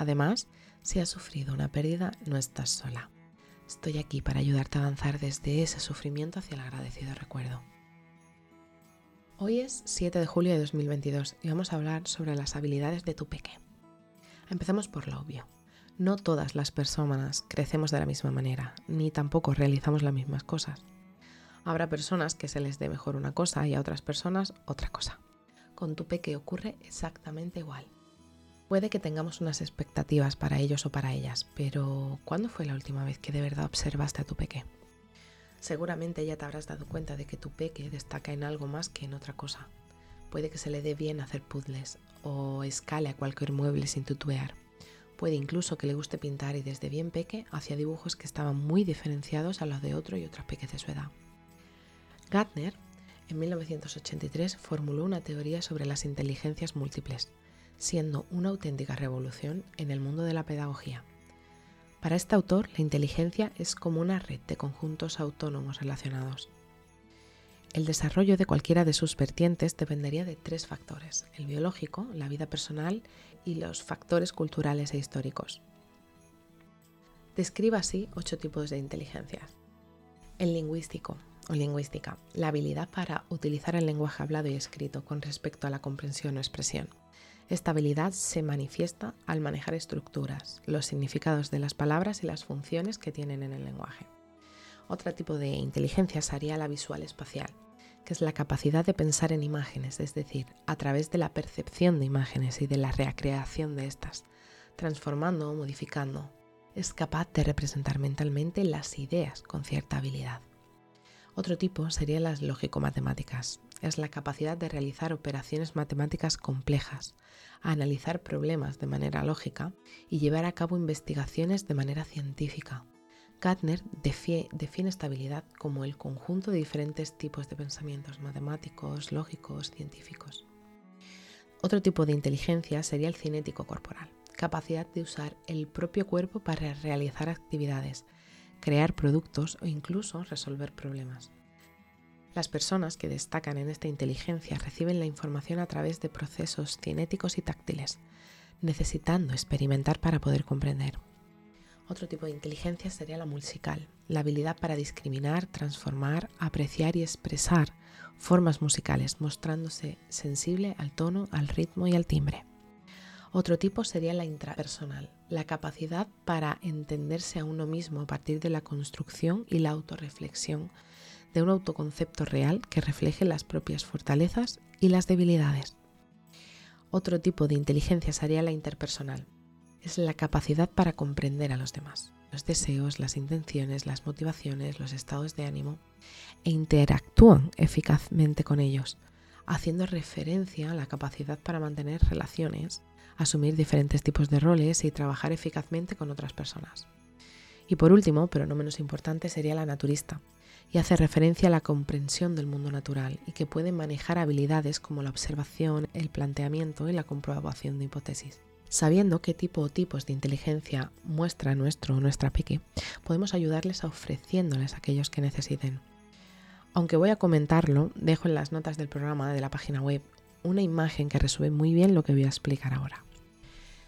Además, si has sufrido una pérdida, no estás sola. Estoy aquí para ayudarte a avanzar desde ese sufrimiento hacia el agradecido recuerdo. Hoy es 7 de julio de 2022 y vamos a hablar sobre las habilidades de tu peque. Empecemos por lo obvio. No todas las personas crecemos de la misma manera, ni tampoco realizamos las mismas cosas. Habrá personas que se les dé mejor una cosa y a otras personas otra cosa. Con tu peque ocurre exactamente igual. Puede que tengamos unas expectativas para ellos o para ellas, pero ¿cuándo fue la última vez que de verdad observaste a tu peque? Seguramente ya te habrás dado cuenta de que tu peque destaca en algo más que en otra cosa. Puede que se le dé bien hacer puzzles o escale a cualquier mueble sin tutuear Puede incluso que le guste pintar y desde bien peque hacía dibujos que estaban muy diferenciados a los de otro y otras peques de su edad. Gardner, en 1983, formuló una teoría sobre las inteligencias múltiples, siendo una auténtica revolución en el mundo de la pedagogía. Para este autor, la inteligencia es como una red de conjuntos autónomos relacionados. El desarrollo de cualquiera de sus vertientes dependería de tres factores, el biológico, la vida personal y los factores culturales e históricos. Describa así ocho tipos de inteligencia. El lingüístico o lingüística, la habilidad para utilizar el lenguaje hablado y escrito con respecto a la comprensión o expresión. Esta habilidad se manifiesta al manejar estructuras, los significados de las palabras y las funciones que tienen en el lenguaje. Otro tipo de inteligencia sería la visual espacial, que es la capacidad de pensar en imágenes, es decir, a través de la percepción de imágenes y de la recreación de estas, transformando o modificando. Es capaz de representar mentalmente las ideas con cierta habilidad. Otro tipo sería las lógico-matemáticas. Es la capacidad de realizar operaciones matemáticas complejas, analizar problemas de manera lógica y llevar a cabo investigaciones de manera científica. Gardner define estabilidad como el conjunto de diferentes tipos de pensamientos matemáticos, lógicos, científicos. Otro tipo de inteligencia sería el cinético corporal, capacidad de usar el propio cuerpo para realizar actividades, crear productos o incluso resolver problemas. Las personas que destacan en esta inteligencia reciben la información a través de procesos cinéticos y táctiles, necesitando experimentar para poder comprender. Otro tipo de inteligencia sería la musical, la habilidad para discriminar, transformar, apreciar y expresar formas musicales, mostrándose sensible al tono, al ritmo y al timbre. Otro tipo sería la intrapersonal, la capacidad para entenderse a uno mismo a partir de la construcción y la autorreflexión de un autoconcepto real que refleje las propias fortalezas y las debilidades. Otro tipo de inteligencia sería la interpersonal, es la capacidad para comprender a los demás, los deseos, las intenciones, las motivaciones, los estados de ánimo e interactúan eficazmente con ellos, haciendo referencia a la capacidad para mantener relaciones, asumir diferentes tipos de roles y trabajar eficazmente con otras personas. Y por último, pero no menos importante, sería la naturista, y hace referencia a la comprensión del mundo natural y que puede manejar habilidades como la observación, el planteamiento y la comprobación de hipótesis. Sabiendo qué tipo o tipos de inteligencia muestra nuestro o nuestra peque, podemos ayudarles ofreciéndoles aquellos que necesiten. Aunque voy a comentarlo, dejo en las notas del programa de la página web una imagen que resume muy bien lo que voy a explicar ahora.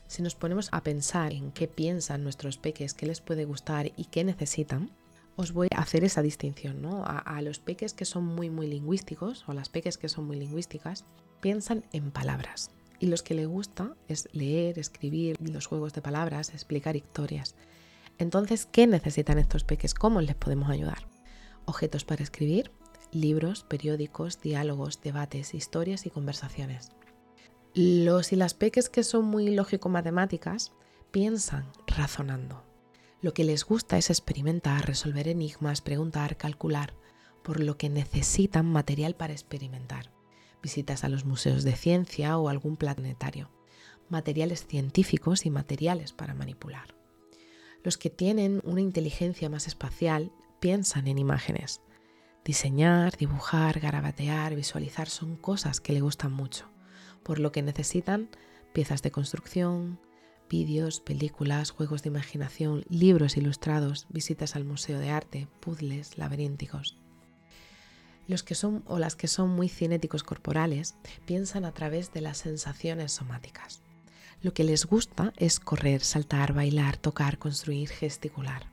Si nos ponemos a pensar en qué piensan nuestros peques, qué les puede gustar y qué necesitan, os voy a hacer esa distinción, ¿no? A, los peques que son muy muy lingüísticos o las peques que son muy lingüísticas, piensan en palabras y los que le gusta es leer, escribir, los juegos de palabras, explicar historias. Entonces, ¿qué necesitan estos peques? ¿Cómo les podemos ayudar? Objetos para escribir, libros, periódicos, diálogos, debates, historias y conversaciones. Los y las peques que son muy lógico-matemáticas piensan razonando. Lo que les gusta es experimentar, resolver enigmas, preguntar, calcular, por lo que necesitan material para experimentar visitas a los museos de ciencia o algún planetario. materiales científicos y materiales para manipular. Los que tienen una inteligencia más espacial piensan en imágenes. Diseñar, dibujar, garabatear, visualizar son cosas que le gustan mucho, por lo que necesitan piezas de construcción, vídeos, películas, juegos de imaginación, libros ilustrados, visitas al museo de arte, puzzles laberínticos. Los que son o las que son muy cinéticos corporales piensan a través de las sensaciones somáticas. Lo que les gusta es correr, saltar, bailar, tocar, construir, gesticular.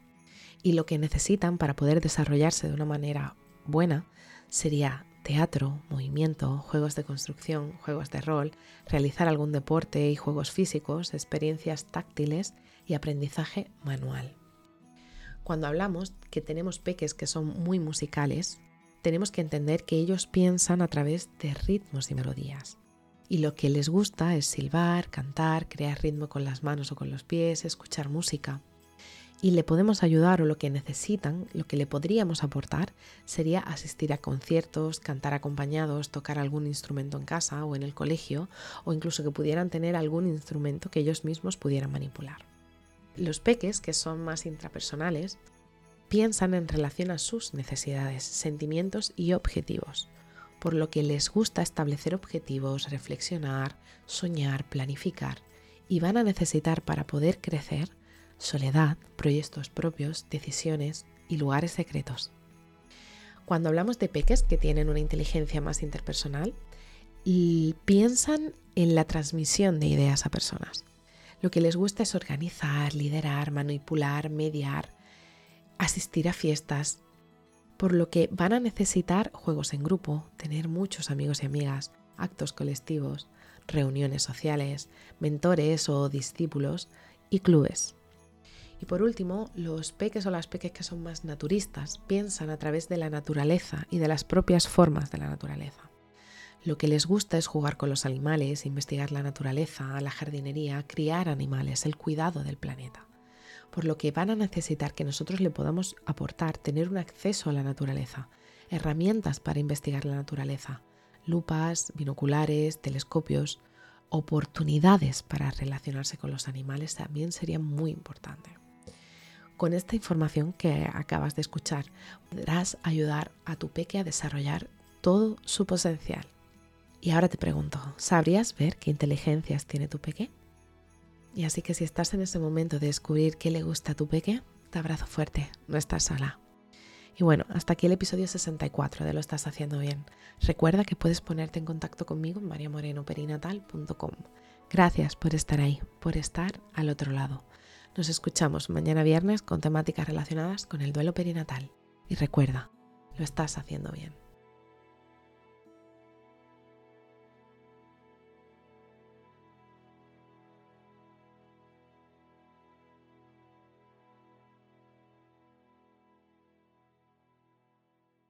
Y lo que necesitan para poder desarrollarse de una manera buena sería teatro, movimiento, juegos de construcción, juegos de rol, realizar algún deporte y juegos físicos, experiencias táctiles y aprendizaje manual. Cuando hablamos que tenemos peques que son muy musicales, tenemos que entender que ellos piensan a través de ritmos y melodías. Y lo que les gusta es silbar, cantar, crear ritmo con las manos o con los pies, escuchar música y le podemos ayudar o lo que necesitan, lo que le podríamos aportar, sería asistir a conciertos, cantar acompañados, tocar algún instrumento en casa o en el colegio, o incluso que pudieran tener algún instrumento que ellos mismos pudieran manipular. Los peques, que son más intrapersonales, piensan en relación a sus necesidades, sentimientos y objetivos, por lo que les gusta establecer objetivos, reflexionar, soñar, planificar, y van a necesitar para poder crecer soledad, proyectos propios, decisiones y lugares secretos. Cuando hablamos de peques que tienen una inteligencia más interpersonal, piensan en la transmisión de ideas a personas. Lo que les gusta es organizar, liderar, manipular, mediar, asistir a fiestas, por lo que van a necesitar juegos en grupo, tener muchos amigos y amigas, actos colectivos, reuniones sociales, mentores o discípulos y clubes. Y por último, los peques o las peques que son más naturistas piensan a través de la naturaleza y de las propias formas de la naturaleza. Lo que les gusta es jugar con los animales, investigar la naturaleza, la jardinería, criar animales, el cuidado del planeta. Por lo que van a necesitar que nosotros le podamos aportar tener un acceso a la naturaleza, herramientas para investigar la naturaleza, lupas, binoculares, telescopios, oportunidades para relacionarse con los animales también sería muy importante. Con esta información que acabas de escuchar, podrás ayudar a tu peque a desarrollar todo su potencial. Y ahora te pregunto, ¿sabrías ver qué inteligencias tiene tu peque? Y así que si estás en ese momento de descubrir qué le gusta a tu peque, te abrazo fuerte, no estás sola. Y bueno, hasta aquí el episodio 64 de Lo estás haciendo bien. Recuerda que puedes ponerte en contacto conmigo en mariamorenoperinatal.com. Gracias por estar ahí, por estar al otro lado. Nos escuchamos mañana viernes con temáticas relacionadas con el duelo perinatal. Y recuerda, lo estás haciendo bien.